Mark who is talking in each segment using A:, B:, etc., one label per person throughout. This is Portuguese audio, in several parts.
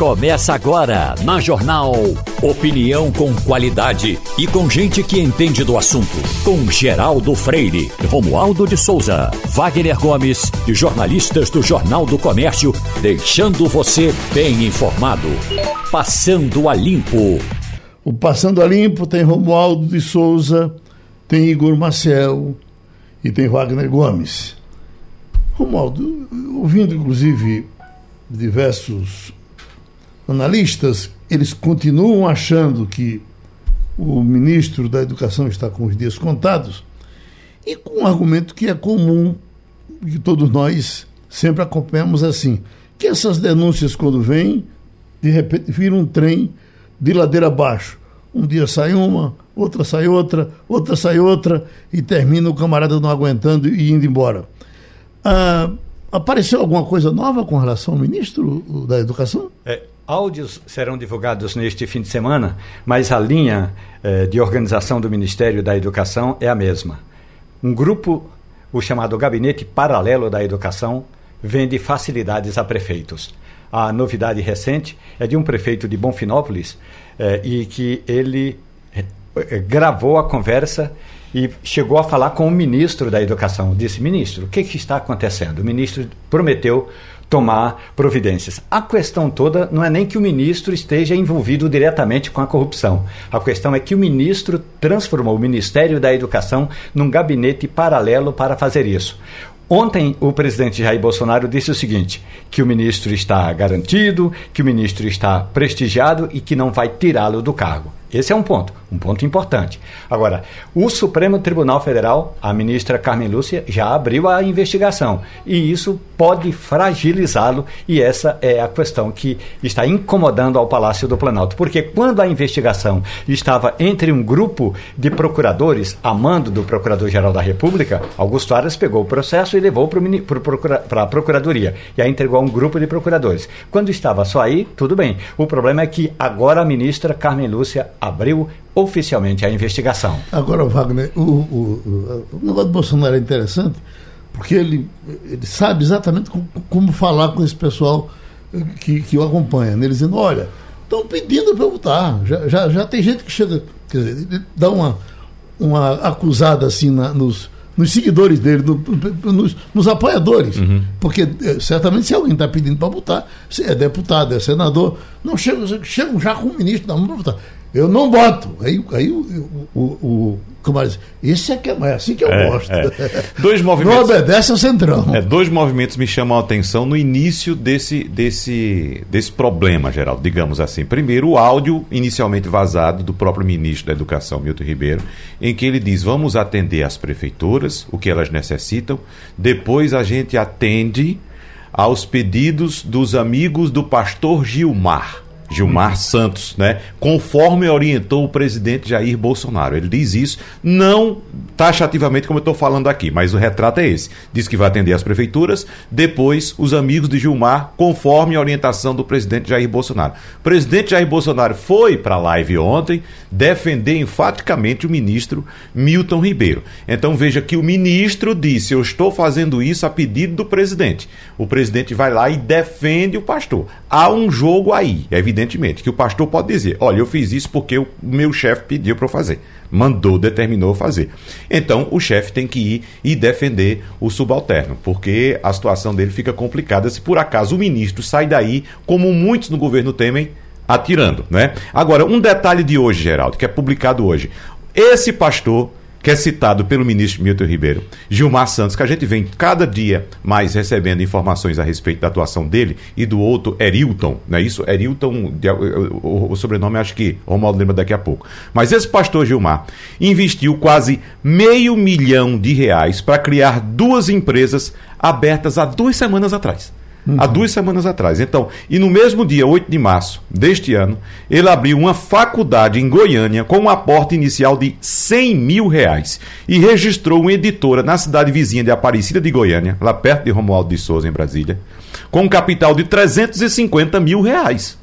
A: Começa agora na Jornal. Opinião com qualidade e com gente que entende do assunto. Com Geraldo Freire, Romualdo de Souza, Wagner Gomes e jornalistas do Jornal do Comércio, deixando você bem informado. Passando a Limpo.
B: O Passando a Limpo tem Romualdo de Souza, tem Igor Maciel e tem Wagner Gomes. Romualdo, ouvindo inclusive diversos analistas, eles continuam achando que o ministro da Educação está com os dias contados e com um argumento que é comum, que todos nós sempre acompanhamos assim, que essas denúncias quando vêm, de repente viram um trem de ladeira abaixo. Um dia sai uma, outra sai outra, outra sai outra e termina o camarada não aguentando e indo embora. Ah, apareceu alguma coisa nova com relação ao ministro da Educação?
C: É, áudios serão divulgados neste fim de semana, mas a linha eh, de organização do Ministério da Educação é a mesma. Um grupo, o chamado Gabinete Paralelo da Educação, vende facilidades a prefeitos. A novidade recente é de um prefeito de Bonfinópolis eh, e que ele eh, gravou a conversa e chegou a falar com o ministro da Educação. Disse: Ministro, o que, que está acontecendo? O ministro prometeu tomar providências. A questão toda não é nem que o ministro esteja envolvido diretamente com a corrupção. A questão é que o ministro transformou o Ministério da Educação num gabinete paralelo para fazer isso. Ontem, o presidente Jair Bolsonaro disse o seguinte: que o ministro está garantido, que o ministro está prestigiado e que não vai tirá-lo do cargo. Esse é um ponto, um ponto importante. Agora, o Supremo Tribunal Federal, a ministra Carmen Lúcia, já abriu a investigação e isso pode fragilizá-lo e essa é a questão que está incomodando ao Palácio do Planalto. Porque quando a investigação estava entre um grupo de procuradores, a mando do Procurador-Geral da República, Augusto Aras pegou o processo e levou para a Procuradoria e aí entregou a um grupo de procuradores. Quando estava só aí, tudo bem. O problema é que agora a ministra Carmen Lúcia abriu oficialmente a investigação.
B: Agora, Wagner, o, o, o negócio do Bolsonaro é interessante porque ele, ele sabe exatamente como, como falar com esse pessoal que, que o acompanha. Né? Eles dizendo, olha, estão pedindo para eu votar. Já, já, já tem gente que chega, quer dizer, dá uma, uma acusada assim na, nos, nos seguidores dele, no, nos, nos, apoiadores. Uhum. Porque eh, certamente se alguém está pedindo para votar, se é deputado, é senador, não chegam, chegam já com o ministro na mão para votar. Eu não boto. Aí, aí o, o, o como diz, esse é, que é, é assim que eu é, gosto. É.
D: Dois movimentos,
B: não obedece ao centrão.
D: É, dois movimentos me chamam a atenção no início desse, desse, desse problema, Geraldo, digamos assim. Primeiro, o áudio inicialmente vazado do próprio ministro da Educação, Milton Ribeiro, em que ele diz: vamos atender as prefeituras, o que elas necessitam, depois a gente atende aos pedidos dos amigos do pastor Gilmar. Gilmar Santos, né? Conforme orientou o presidente Jair Bolsonaro. Ele diz isso, não taxativamente como eu estou falando aqui, mas o retrato é esse. Diz que vai atender as prefeituras, depois os amigos de Gilmar, conforme a orientação do presidente Jair Bolsonaro. O presidente Jair Bolsonaro foi para a live ontem defender enfaticamente o ministro Milton Ribeiro. Então veja que o ministro disse: Eu estou fazendo isso a pedido do presidente. O presidente vai lá e defende o pastor. Há um jogo aí, evidentemente evidentemente, que o pastor pode dizer: olha, eu fiz isso porque o meu chefe pediu para eu fazer, mandou, determinou fazer. Então, o chefe tem que ir e defender o subalterno, porque a situação dele fica complicada se por acaso o ministro sai daí, como muitos no governo temem, atirando, né? Agora, um detalhe de hoje, Geraldo, que é publicado hoje. Esse pastor que é citado pelo ministro Milton Ribeiro, Gilmar Santos, que a gente vem cada dia mais recebendo informações a respeito da atuação dele, e do outro Erilton, não é isso? Erilton, o, o sobrenome acho que Romualdo lembra daqui a pouco. Mas esse pastor Gilmar investiu quase meio milhão de reais para criar duas empresas abertas há duas semanas atrás. Uhum. Há duas semanas atrás. Então, e no mesmo dia, 8 de março deste ano, ele abriu uma faculdade em Goiânia com um aporte inicial de 100 mil reais e registrou uma editora na cidade vizinha de Aparecida de Goiânia, lá perto de Romualdo de Souza, em Brasília, com um capital de 350 mil reais.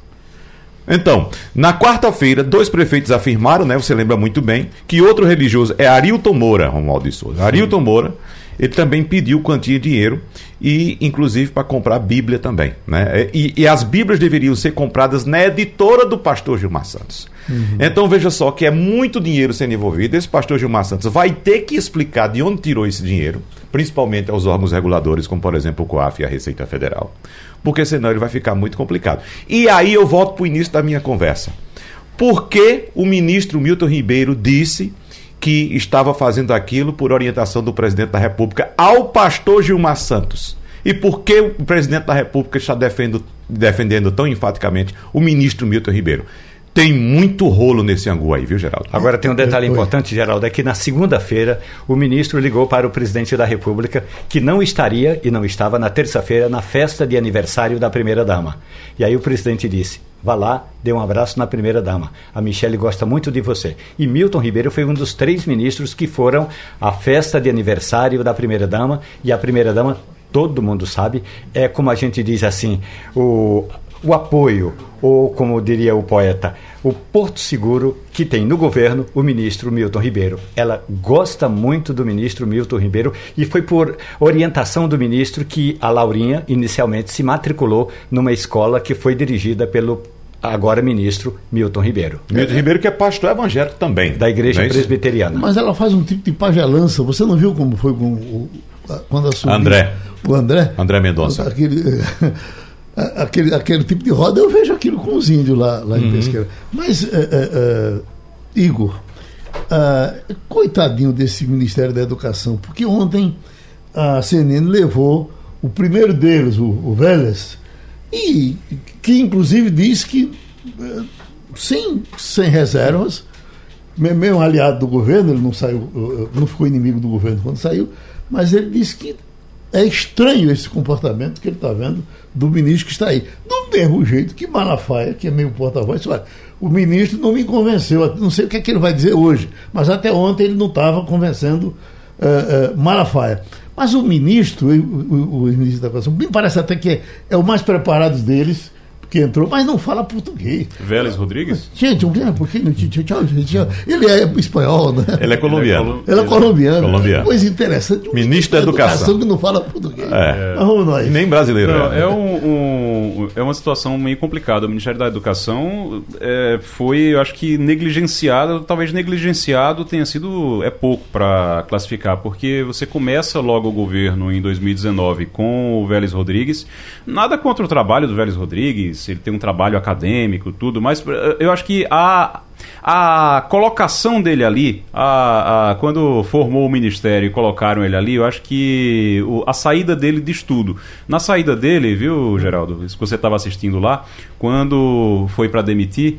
D: Então, na quarta-feira, dois prefeitos afirmaram, né, você lembra muito bem, que outro religioso é Arilton Moura, Romualdo de Souza. Arilton Moura ele também pediu quantia de dinheiro e, inclusive, para comprar Bíblia também. Né? E, e, as Bíblias deveriam ser compradas na editora do pastor Gilmar Santos. Uhum. Então veja só que é muito dinheiro sendo envolvido. Esse pastor Gilmar Santos vai ter que explicar de onde tirou esse dinheiro, principalmente aos órgãos reguladores, como por exemplo o COAF e a Receita Federal. Porque senão ele vai ficar muito complicado. E aí eu volto para o início da minha conversa. Por que o ministro Milton Ribeiro disse que estava fazendo aquilo por orientação do presidente da República ao pastor Gilmar Santos. E por que o presidente da República está defendendo, defendendo tão enfaticamente o ministro Milton Ribeiro? Tem muito rolo nesse angu aí, viu, Geraldo?
C: Agora tem um detalhe importante, Geraldo, é que na segunda-feira o ministro ligou para o presidente da República que não estaria e não estava na terça-feira na festa de aniversário da primeira-dama. E aí o presidente disse: Vá lá, dê um abraço na primeira-dama. A Michelle gosta muito de você. E Milton Ribeiro foi um dos três ministros que foram à festa de aniversário da primeira-dama. E a primeira-dama, todo mundo sabe, é como a gente diz assim: o o apoio, ou como diria o poeta, o porto seguro que tem no governo o ministro Milton Ribeiro. Ela gosta muito do ministro Milton Ribeiro e foi por orientação do ministro que a Laurinha inicialmente se matriculou numa escola que foi dirigida pelo agora ministro Milton Ribeiro.
D: Milton Ribeiro que é pastor evangélico também.
C: Da igreja é presbiteriana.
B: Mas ela faz um tipo de pagelança. Você não viu como foi com o, quando assumiu?
D: André.
B: O André?
D: André Mendonça.
B: Aquele, aquele, aquele tipo de roda, eu vejo aquilo com os índios lá, lá em uhum. Pesqueira. Mas, uh, uh, Igor, uh, coitadinho desse Ministério da Educação, porque ontem a CNN levou o primeiro deles, o, o Vélez, e que inclusive diz que, sem, sem reservas, mesmo aliado do governo, ele não saiu, não ficou inimigo do governo quando saiu, mas ele disse que é estranho esse comportamento que ele está vendo do ministro que está aí. Do mesmo jeito que Malafaia, que é meio porta-voz, olha, o ministro não me convenceu, não sei o que, é que ele vai dizer hoje, mas até ontem ele não estava convencendo uh, uh, Malafaia. Mas o ministro, o, o, o ministro da Educação, me parece até que é, é o mais preparado deles, que entrou, mas não fala português.
D: Vélez Rodrigues?
B: Gente, um pouquinho. Ele é espanhol, né?
D: Ele é colombiano.
B: Ele é colombiano.
D: colombiano.
B: Coisa interessante.
D: Ministro da Educação.
B: que não fala português.
D: É. Vamos nós. Nem brasileiro. Não,
E: é, é, um, um, é uma situação meio complicada. O Ministério da Educação é, foi, eu acho que, negligenciado. Talvez negligenciado tenha sido. É pouco para classificar, porque você começa logo o governo em 2019 com o Vélez Rodrigues. Nada contra o trabalho do Vélez Rodrigues ele tem um trabalho acadêmico, tudo, mas eh, eu acho que a, a colocação dele ali, a, a, quando formou o ministério e colocaram ele ali, eu acho que o, a saída dele diz tudo. Na saída dele, viu, Geraldo, se você estava assistindo lá, quando foi para demitir,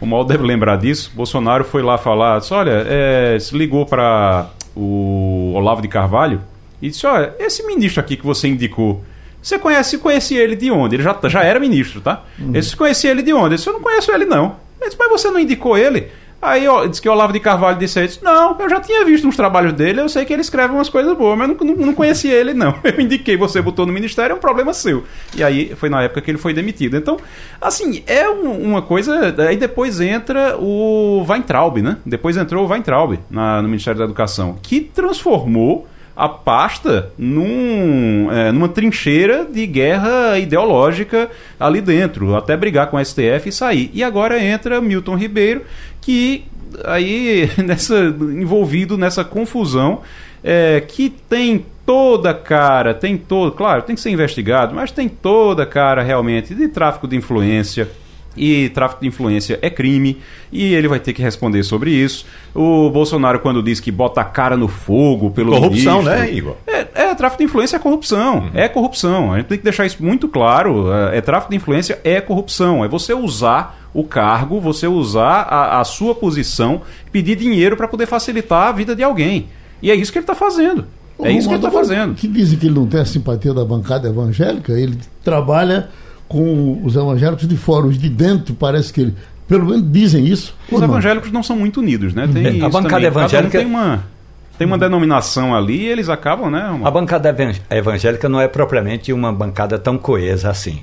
E: o mal deve lembrar disso, Bolsonaro foi lá falar, disse, olha, é, se ligou para o Olavo de Carvalho e disse, olha, esse ministro aqui que você indicou, você conhece, conhecia ele de onde? Ele já, já era ministro, tá? Uhum. Ele conhecia ele de onde? Ele disse, eu não conheço ele, não. Ele disse, mas você não indicou ele? Aí ó, disse que o Olavo de Carvalho disse, disse não, eu já tinha visto uns trabalhos dele, eu sei que ele escreve umas coisas boas, mas não, não, não conhecia ele, não. Eu indiquei, você botou no ministério, é um problema seu. E aí foi na época que ele foi demitido. Então, assim, é um, uma coisa. Aí depois entra o Weintraub, né? Depois entrou o Weintraub na, no Ministério da Educação, que transformou a pasta num, é, numa trincheira de guerra ideológica ali dentro, até brigar com o STF e sair. E agora entra Milton Ribeiro, que aí nessa, envolvido nessa confusão é, que tem toda cara, tem todo, claro, tem que ser investigado, mas tem toda cara realmente de tráfico de influência, e tráfico de influência é crime e ele vai ter que responder sobre isso. O Bolsonaro, quando diz que bota a cara no fogo pelo
D: Corrupção, ministro, né, Igor?
E: É, é, tráfico de influência é corrupção. Uhum. É corrupção. A gente tem que deixar isso muito claro. É, é, tráfico de influência é corrupção. É você usar o cargo, você usar a, a sua posição, pedir dinheiro para poder facilitar a vida de alguém. E é isso que ele está fazendo. É isso que ele está fazendo.
B: Que dizem que ele não tem a simpatia da bancada evangélica, ele trabalha com os evangélicos de fora, os de dentro, parece que ele. Pelo menos dizem isso.
E: Os evangélicos não são muito unidos, né?
C: Tem a bancada também. evangélica.
E: Um tem uma. Tem uma denominação ali e eles acabam, né?
C: Uma... A bancada evangélica não é propriamente uma bancada tão coesa assim.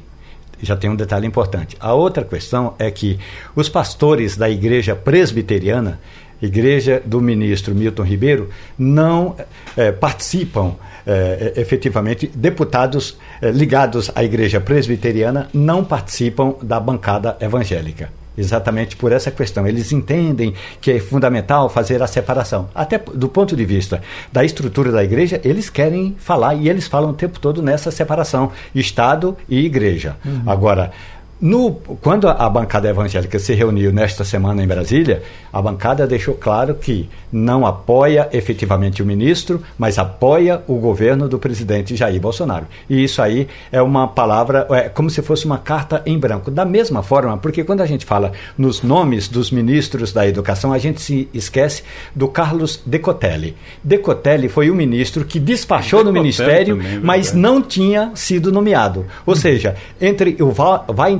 C: Já tem um detalhe importante. A outra questão é que os pastores da igreja presbiteriana igreja do ministro Milton Ribeiro, não é, participam é, efetivamente, deputados é, ligados à igreja presbiteriana não participam da bancada evangélica exatamente por essa questão. Eles entendem que é fundamental fazer a separação. Até do ponto de vista da estrutura da igreja, eles querem falar e eles falam o tempo todo nessa separação, Estado e igreja. Uhum. Agora, no, quando a bancada evangélica se reuniu nesta semana em Brasília, a bancada deixou claro que não apoia efetivamente o ministro, mas apoia o governo do presidente Jair Bolsonaro. E isso aí é uma palavra, é como se fosse uma carta em branco. Da mesma forma, porque quando a gente fala nos nomes dos ministros da educação, a gente se esquece do Carlos Decotelli. Decotelli foi o ministro que despachou Decotelli no ministério, também, mas não tinha sido nomeado. Ou seja, entre o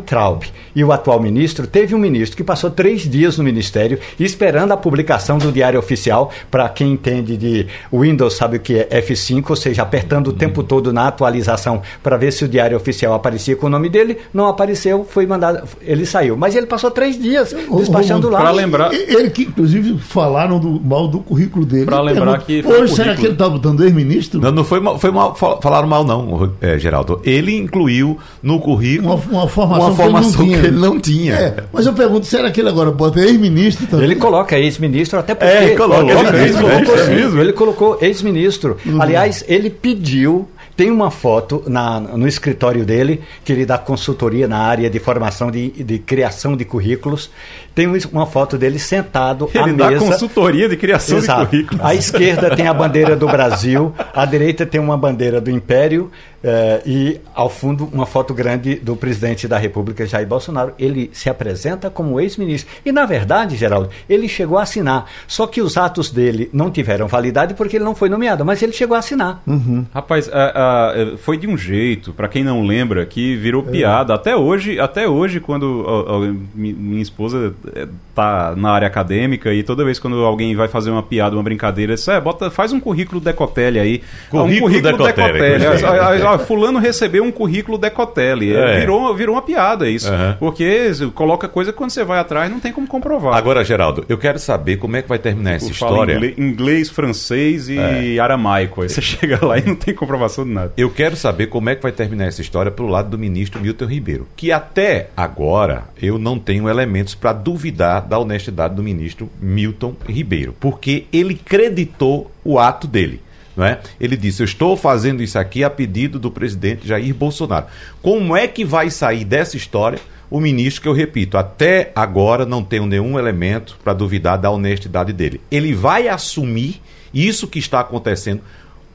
C: Weintraub e o atual ministro, teve um ministro que passou três dias no ministério esperando a publicação do Diário Oficial. Para quem entende de Windows, sabe o que é F5, ou seja, apertando o tempo todo na atualização para ver se o Diário Oficial aparecia com o nome dele. Não apareceu, foi mandado, ele saiu. Mas ele passou três dias despachando lá.
E: Para lembrar.
B: Ele que, inclusive, falaram do, mal do currículo dele.
E: Para lembrar que.
B: Hoje, será que ele está botando ex-ministro?
D: Não, não foi mal, foi mal, falaram mal, não, é, Geraldo. Ele incluiu no currículo
B: uma, uma formação,
D: uma formação que, ele não tinha.
B: É, mas eu pergunto, será que ele agora bota ex-ministro também?
C: Ele coloca ex-ministro, até porque.
D: É, coloca,
C: ele, ele, ele, colocou, sim, ele colocou ex-ministro. Uhum. Aliás, ele pediu tem uma foto na, no escritório dele, que ele dá consultoria na área de formação de, de criação de currículos. Tem uma foto dele sentado
E: ele
C: à mesa.
E: Ele dá consultoria de criação Exato. de currículos.
C: À esquerda tem a bandeira do Brasil, à direita tem uma bandeira do Império eh, e, ao fundo, uma foto grande do presidente da República, Jair Bolsonaro. Ele se apresenta como ex-ministro. E, na verdade, Geraldo, ele chegou a assinar. Só que os atos dele não tiveram validade porque ele não foi nomeado, mas ele chegou a assinar.
E: Uhum. Rapaz, a, a é, foi de um jeito, para quem não lembra, que virou é. piada. Até hoje, até hoje quando a, a, minha esposa é, tá na área acadêmica e toda vez quando alguém vai fazer uma piada, uma brincadeira, isso é, bota, faz um currículo decotelli aí.
D: Currículo, um currículo decotelli. decotelli.
E: fulano recebeu um currículo decotelli. É. Virou, virou uma piada isso. Uhum. Porque coloca coisa que quando você vai atrás não tem como comprovar.
D: Agora, Geraldo, eu quero saber como é que vai terminar essa história.
E: Inglês, inglês, francês e é. aramaico. Aí você chega lá e não tem comprovação de nada.
D: Eu quero saber como é que vai terminar essa história para o lado do ministro Milton Ribeiro, que até agora eu não tenho elementos para duvidar da honestidade do ministro Milton Ribeiro, porque ele creditou o ato dele. É? Ele disse: Eu estou fazendo isso aqui a pedido do presidente Jair Bolsonaro. Como é que vai sair dessa história? O ministro, que eu repito, até agora não tenho nenhum elemento para duvidar da honestidade dele. Ele vai assumir isso que está acontecendo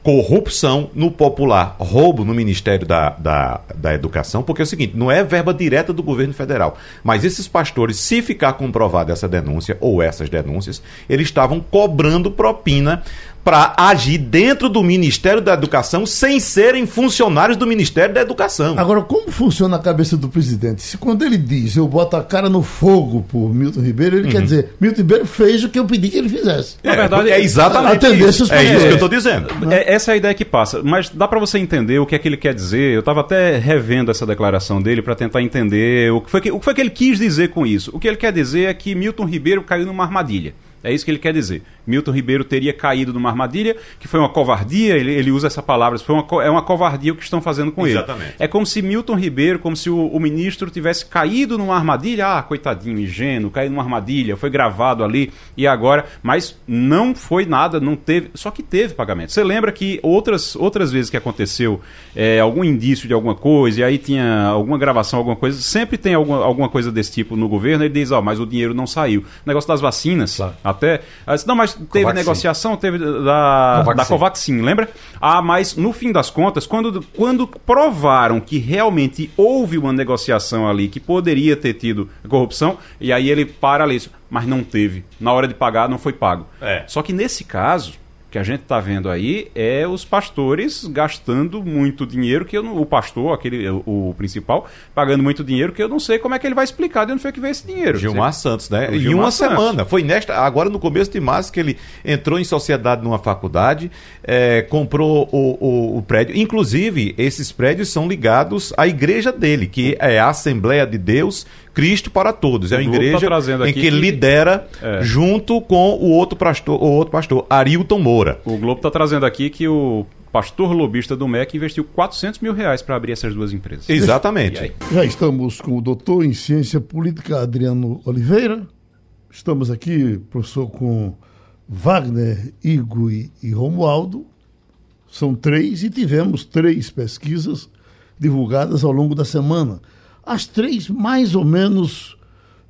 D: corrupção no popular, roubo no Ministério da, da, da Educação, porque é o seguinte, não é verba direta do governo federal, mas esses pastores, se ficar comprovada essa denúncia ou essas denúncias, eles estavam cobrando propina para agir dentro do Ministério da Educação sem serem funcionários do Ministério da Educação.
B: Agora, como funciona a cabeça do presidente? Se quando ele diz eu boto a cara no fogo por Milton Ribeiro, ele uhum. quer dizer Milton Ribeiro fez o que eu pedi que ele fizesse.
D: Na verdade, é, é exatamente isso. É isso que eu estou dizendo.
E: É, essa é a ideia que passa. Mas dá para você entender o que é que ele quer dizer. Eu estava até revendo essa declaração dele para tentar entender o que, foi que, o que foi que ele quis dizer com isso. O que ele quer dizer é que Milton Ribeiro caiu numa armadilha. É isso que ele quer dizer. Milton Ribeiro teria caído numa armadilha, que foi uma covardia, ele, ele usa essa palavra, foi uma, é uma covardia o que estão fazendo com
D: Exatamente.
E: ele. É como se Milton Ribeiro, como se o, o, ministro tivesse caído numa armadilha, ah, coitadinho, ingênuo, caiu numa armadilha, foi gravado ali e agora, mas não foi nada, não teve, só que teve pagamento. Você lembra que outras, outras vezes que aconteceu é, algum indício de alguma coisa, e aí tinha alguma gravação, alguma coisa, sempre tem alguma, alguma coisa desse tipo no governo, ele diz, ó, oh, mas o dinheiro não saiu. O negócio das vacinas, claro. até, não, mas teve Covaxin. negociação, teve da Covaxin. da Covaxin, lembra? Ah, mas no fim das contas, quando, quando provaram que realmente houve uma negociação ali que poderia ter tido corrupção, e aí ele para ali, mas não teve. Na hora de pagar, não foi pago.
D: É.
E: Só que nesse caso, que a gente está vendo aí é os pastores gastando muito dinheiro que não, o pastor, aquele o, o, principal, pagando muito dinheiro que eu não sei como é que ele vai explicar de onde foi que veio esse dinheiro.
D: Gilmar Santos, né? Em uma Santos. semana, foi nesta, agora no começo de março que ele entrou em sociedade numa faculdade, é, comprou o, o, o, prédio. Inclusive, esses prédios são ligados à igreja dele, que é a Assembleia de Deus Cristo para todos. É uma
E: tá
D: igreja
E: trazendo
D: em que,
E: que-
D: lidera
E: É.
D: junto com o outro pastor, o outro pastor, Arilton Moura.
E: O Globo está trazendo aqui que o pastor lobista do MEC investiu 400 mil reais para abrir essas duas empresas.
D: Exatamente.
B: Já estamos com o doutor em ciência política Adriano Oliveira. Estamos aqui, professor, com Wagner, Igor e, e Romualdo. São três e tivemos três pesquisas divulgadas ao longo da semana. As três mais ou menos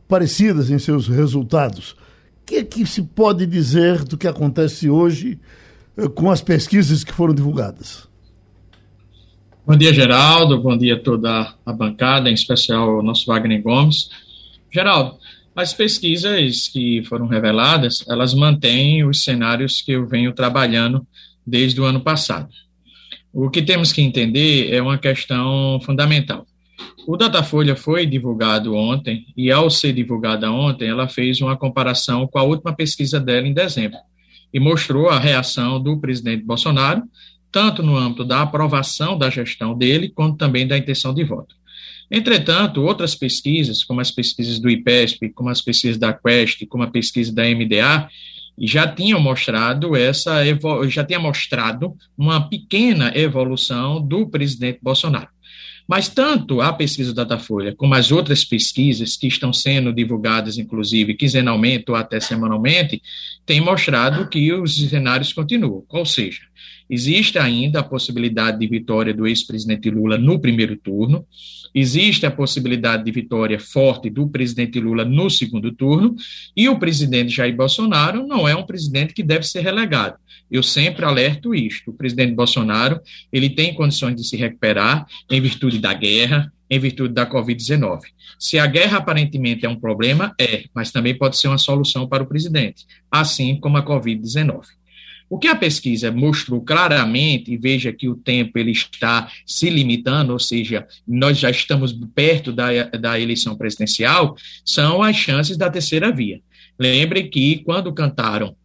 B: parecidas em seus resultados. O que é que se pode dizer do que acontece hoje eh, com as pesquisas que foram divulgadas?
F: Bom dia, Geraldo. Bom dia a toda a bancada, em especial o nosso Wagner Gomes. Geraldo, as pesquisas que foram reveladas, elas mantêm os cenários que eu venho trabalhando desde o ano passado. O que temos que entender é uma questão fundamental. O Datafolha foi divulgado ontem, e ao ser divulgada ontem, ela fez uma comparação com a última pesquisa dela em dezembro, e mostrou a reação do presidente Bolsonaro tanto no âmbito da aprovação da gestão dele, quanto também da intenção de voto. Entretanto, outras pesquisas, como as pesquisas do IPESP, como as pesquisas da Quest, como a pesquisa da MDA, já tinham mostrado essa já tinha mostrado uma pequena evolução do presidente Bolsonaro. Mas tanto a pesquisa da Datafolha como as outras pesquisas que estão sendo divulgadas, inclusive quinzenalmente ou até semanalmente, têm mostrado que os cenários continuam. Ou seja, existe ainda a possibilidade de vitória do ex-presidente Lula no primeiro turno, existe a possibilidade de vitória forte do presidente Lula no segundo turno, e o presidente Jair Bolsonaro não é um presidente que deve ser relegado. Eu sempre alerto isto. O presidente Bolsonaro, ele tem condições de se recuperar em virtude da guerra, em virtude da Covid-19. Se a guerra aparentemente é um problema, é, mas também pode ser uma solução para o presidente, assim como a Covid-19. O que a pesquisa mostrou claramente, e veja que o tempo ele está se limitando, ou seja, nós já estamos perto da, da eleição presidencial, são as chances da terceira via. Lembre que quando cantaram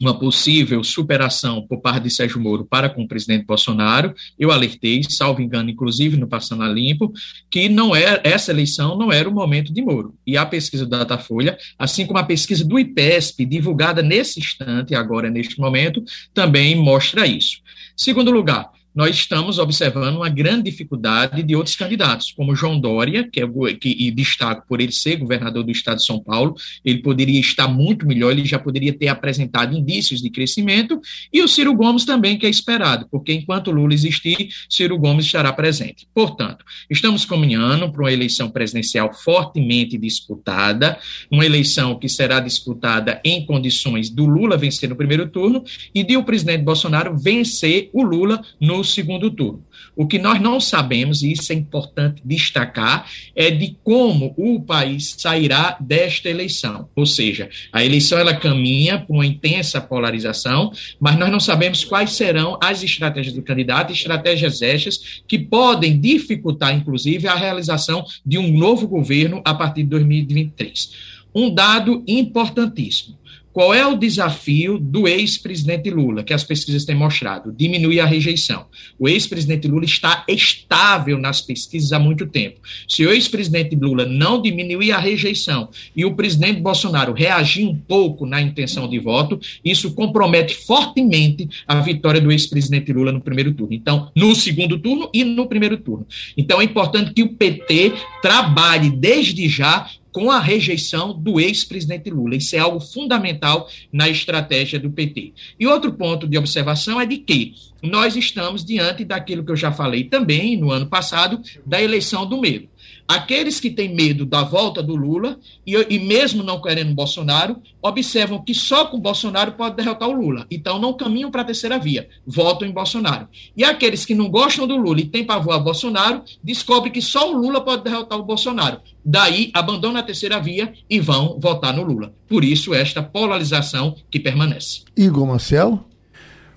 F: uma possível superação por parte de Sérgio Moro para com o presidente Bolsonaro, eu alertei, salvo engano, inclusive no Passando a Limpo, que não era, essa eleição não era o momento de Moro. E a pesquisa da Datafolha, assim como a pesquisa do IPESP, divulgada nesse instante, agora neste momento, também mostra isso. Segundo lugar, nós estamos observando uma grande dificuldade de outros candidatos, como João Dória, que, é, que e destaco por ele ser governador do estado de São Paulo, ele poderia estar muito melhor, ele já poderia ter apresentado indícios de crescimento, e o Ciro Gomes também, que é esperado, porque enquanto Lula existir, Ciro Gomes estará presente. Portanto, estamos caminhando para uma eleição presidencial fortemente disputada, uma eleição que será disputada em condições do Lula vencer no primeiro turno e de o presidente Bolsonaro vencer o Lula no segundo turno. O que nós não sabemos, e isso é importante destacar, é de como o país sairá desta eleição. Ou seja, a eleição ela caminha para uma intensa polarização, mas nós não sabemos quais serão as estratégias do candidato, estratégias estas que podem dificultar, inclusive, a realização de um novo governo a partir de 2023. Um dado importantíssimo. Qual é o desafio do ex-presidente Lula, que as pesquisas têm mostrado? Diminuir a rejeição. O ex-presidente Lula está estável nas pesquisas há muito tempo. Se o ex-presidente Lula não diminuir a rejeição e o presidente Bolsonaro reagir um pouco na intenção de voto, isso compromete fortemente a vitória do ex-presidente Lula no primeiro turno. Então, no segundo turno e no primeiro turno. Então, é importante que o PT trabalhe desde já com a rejeição do ex-presidente Lula. Isso é algo fundamental na estratégia do PT. E outro ponto de observação é de que nós estamos diante daquilo que eu já falei também no ano passado, da eleição do medo. Aqueles que têm medo da volta do Lula e, e, mesmo não querendo Bolsonaro, observam que só com Bolsonaro pode derrotar o Lula. Então não caminham para a terceira via, votam em Bolsonaro. E aqueles que não gostam do Lula e têm pavor a Bolsonaro, descobrem que só o Lula pode derrotar o Bolsonaro. Daí abandonam a terceira via e vão votar no Lula. Por isso, esta polarização que permanece.
B: Igor Marcel.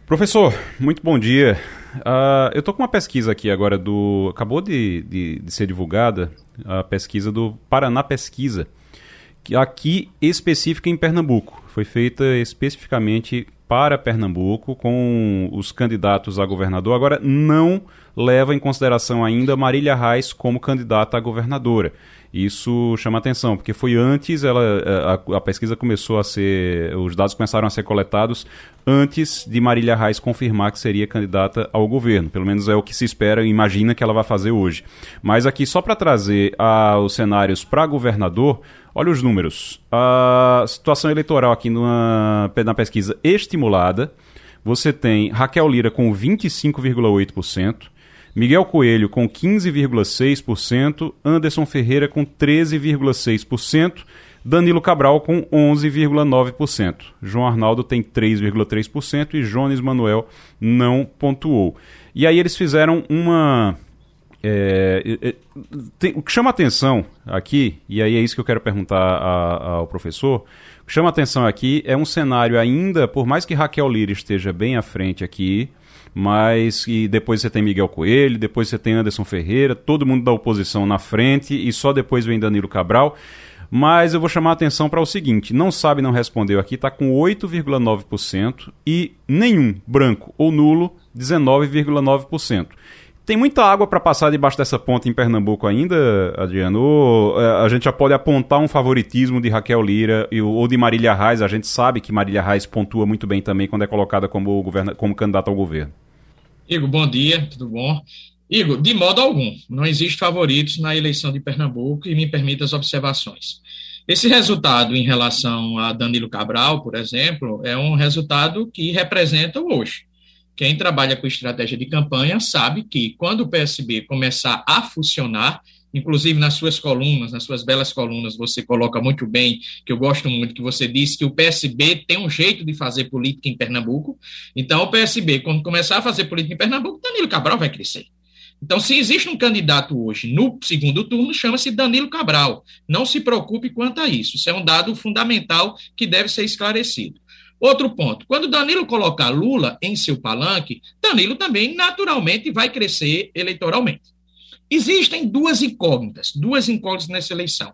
E: Professor, muito bom dia. Uh, eu estou com uma pesquisa aqui agora do. Acabou de, de, de, ser divulgada a pesquisa do Paraná Pesquisa, que aqui específica em Pernambuco. Foi feita especificamente para Pernambuco com os candidatos a governador. Agora, não leva em consideração ainda Marília Reis como candidata a governadora. Isso chama atenção, porque foi antes, ela, a, a, pesquisa começou a ser. Os dados começaram a ser coletados antes de Marília Reis confirmar que seria candidata ao governo. Pelo menos é o que se espera e imagina que ela vai fazer hoje. Mas aqui, só para trazer ah, os cenários para governador, olha os números. A situação eleitoral aqui numa, na pesquisa estimulada, você tem Raquel Lira com 25,8%. Miguel Coelho com 15,6%, Anderson Ferreira com 13,6%, Danilo Cabral com 11,9%. João Arnaldo tem 3,3% e Jones Manuel não pontuou. E aí eles fizeram uma. É, é, tem, o que chama atenção aqui, e aí é isso que eu quero perguntar a, ao professor, o que chama atenção aqui é um cenário ainda, por mais que Raquel Lira esteja bem à frente aqui, mas e depois você tem Miguel Coelho, depois você tem Anderson Ferreira, todo mundo da oposição na frente e só depois vem Danilo Cabral. Mas eu vou chamar a atenção para o seguinte: não sabe, não respondeu aqui, está com 8,9% e nenhum branco ou nulo, 19,9%. Tem muita água para passar debaixo dessa ponta em Pernambuco ainda, Adriano? Ou é, a gente já pode apontar um favoritismo de Raquel Lira ou de Marília Reis? A gente sabe que Marília Reis pontua muito bem também quando é colocada como, como candidata ao governo.
F: Igor, bom dia, tudo bom? Igor, de modo algum, não existe favoritos na eleição de Pernambuco e me permita as observações. Esse resultado em relação a Danilo Cabral, por exemplo, é um resultado que representa o hoje. Quem trabalha com estratégia de campanha sabe que quando o PSB começar a funcionar, inclusive nas suas colunas, nas suas belas colunas, você coloca muito bem, que eu gosto muito, que você disse que o PSB tem um jeito de fazer política em Pernambuco. Então, o PSB, quando começar a fazer política em Pernambuco, Danilo Cabral vai crescer. Então, se existe um candidato hoje no segundo turno, chama-se Danilo Cabral. Não se preocupe quanto a isso. Isso é um dado fundamental que deve ser esclarecido. Outro ponto: quando Danilo colocar Lula em seu palanque, Danilo também naturalmente vai crescer eleitoralmente. Existem duas incógnitas, duas incógnitas nessa eleição.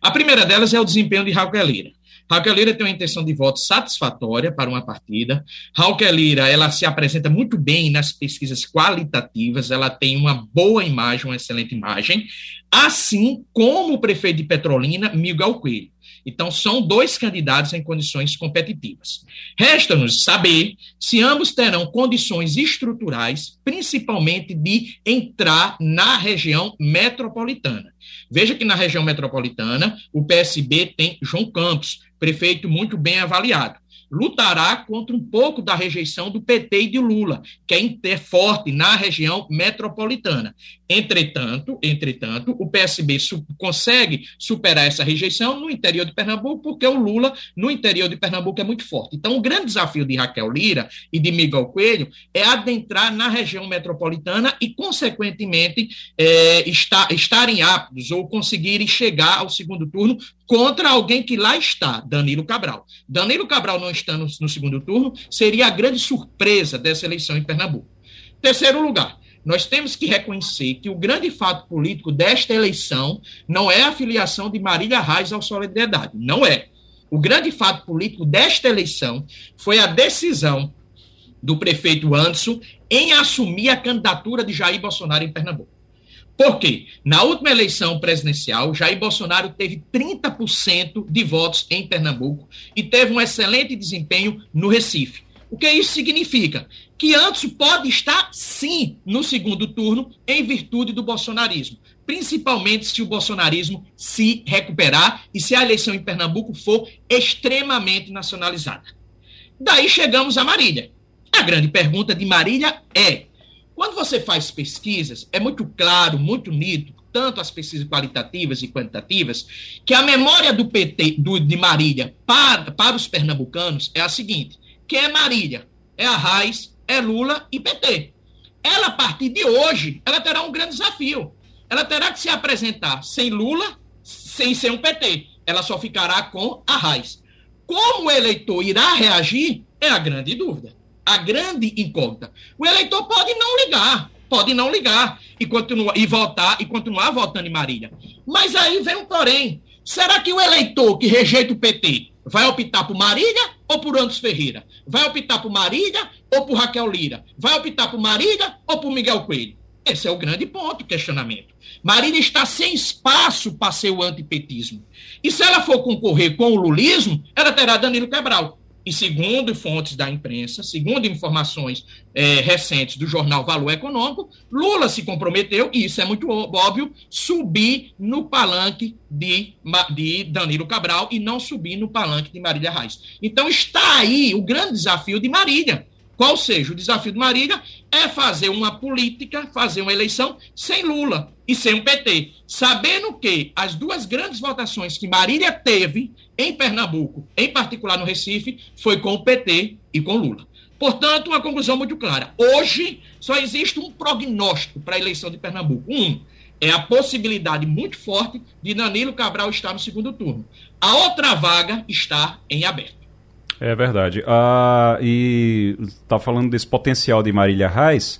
F: A primeira delas é o desempenho de Raquel Lira. Raquel Lira tem uma intenção de voto satisfatória para uma partida. Raquel Lira, ela se apresenta muito bem nas pesquisas qualitativas, ela tem uma boa imagem, uma excelente imagem, assim como o prefeito de Petrolina, Miguel Coelho. Então, são dois candidatos em condições competitivas. Resta-nos saber se ambos terão condições estruturais, principalmente de entrar na região metropolitana. Veja que na região metropolitana, o PSB tem João Campos, prefeito muito bem avaliado lutará contra um pouco da rejeição do PT e de Lula, que é forte na região metropolitana. Entretanto, entretanto, o PSB su consegue superar essa rejeição no interior de Pernambuco, porque o Lula no interior de Pernambuco é muito forte. Então, o grande desafio de Raquel Lira e de Miguel Coelho é adentrar na região metropolitana e, consequentemente, é, estar, estarem aptos ou conseguirem chegar ao segundo turno contra alguém que lá está, Danilo Cabral. Danilo Cabral não estando no segundo turno seria a grande surpresa dessa eleição em Pernambuco. Terceiro lugar, nós temos que reconhecer que o grande fato político desta eleição não é a filiação de Marília Reis ao Solidariedade, não é. O grande fato político desta eleição foi a decisão do prefeito Anderson em assumir a candidatura de Jair Bolsonaro em Pernambuco. Por quê? Na última eleição presidencial, Jair Bolsonaro teve 30% de votos em Pernambuco e teve um excelente desempenho no Recife. O que isso significa? Que antes pode estar, sim, no segundo turno, em virtude do bolsonarismo. Principalmente se o bolsonarismo se recuperar e se a eleição em Pernambuco for extremamente nacionalizada. Daí chegamos a Marília. A grande pergunta de Marília é: quando você faz pesquisas, é muito claro, muito nítido, tanto as pesquisas qualitativas e quantitativas, que a memória do PT, do, de Marília, para, para os pernambucanos é a seguinte: quem é Marília? É a Raiz, é Lula e PT. Ela, a partir de hoje, ela terá um grande desafio. Ela terá que se apresentar sem Lula, sem ser um PT. Ela só ficará com a Raiz. Como o eleitor irá reagir é a grande dúvida a grande incógnita. O eleitor pode não ligar, pode não ligar e continuar e votar e continuar votando em Marília. Mas aí vem um porém. Será que o eleitor que rejeita o PT vai optar por Marília ou por Anderson Ferreira? Vai optar por Marília ou por Raquel Lira? Vai optar por Marília ou por Miguel Coelho? Esse é o grande ponto, questionamento. Marília está sem espaço para ser o antipetismo. E se ela for concorrer com o lulismo, ela terá Danilo Cabral. E segundo fontes da imprensa, segundo informações é, recentes do jornal Valor Econômico, Lula se comprometeu, e isso é muito óbvio, subir no palanque de, de Danilo Cabral e não subir no palanque de Marília Reis. Então está aí o grande desafio de Marília. Qual seja, o desafio de Marília é fazer uma política, fazer uma eleição sem Lula e sem o PT, sabendo que as duas grandes votações que Marília teve em Pernambuco, em particular no Recife, foi com o PT e com Lula. Portanto, uma conclusão muito clara. Hoje só existe um prognóstico para a eleição de Pernambuco. Um, é a possibilidade muito forte de Danilo Cabral estar no segundo turno. A outra vaga está em aberto.
E: É verdade. Ah, e está falando desse potencial de Marília Reis.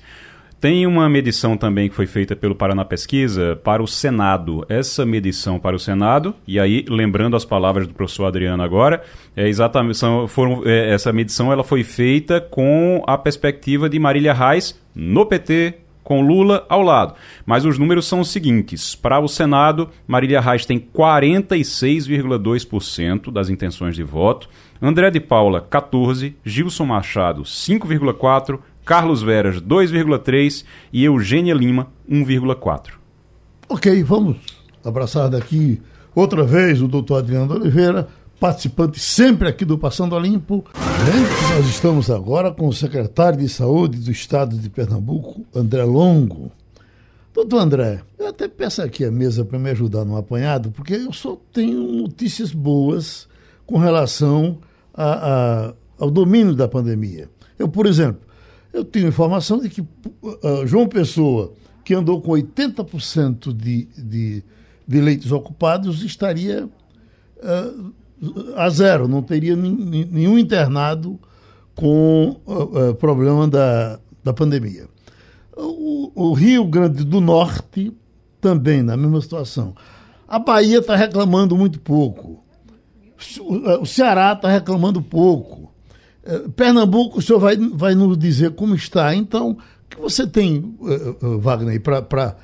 E: Tem uma medição também que foi feita pelo Paraná Pesquisa para o Senado. Essa medição para o Senado, e aí, lembrando as palavras do professor Adriano agora, é exatamente, são, foram, é, essa medição ela foi feita com a perspectiva de Marília Reis no PT, com Lula ao lado. Mas os números são os seguintes: para o Senado, Marília Reis tem 46,2% das intenções de voto. André de Paula, 14, Gilson Machado, 5,4, Carlos Veras, 2,3 e Eugênia Lima, 1,4.
B: Ok, vamos abraçar daqui outra vez o doutor Adriano Oliveira, participante sempre aqui do Passando a Limpo. Nós estamos agora com o secretário de Saúde do Estado de Pernambuco, André Longo. Doutor André, eu até peço aqui a mesa para me ajudar no apanhado, porque eu só tenho notícias boas com relação a, a, ao domínio da pandemia. Eu, por exemplo, eu tenho informação de que uh, João Pessoa, que andou com 80% de, de, de leitos ocupados, estaria uh, a zero, não teria nenhum internado com uh, problema da, da pandemia. O, o Rio Grande do Norte também na mesma situação. A Bahia está reclamando muito pouco. O Ceará está reclamando pouco. É, Pernambuco, o senhor vai, vai nos dizer como está. Então, o que você tem, é, é, Wagner, para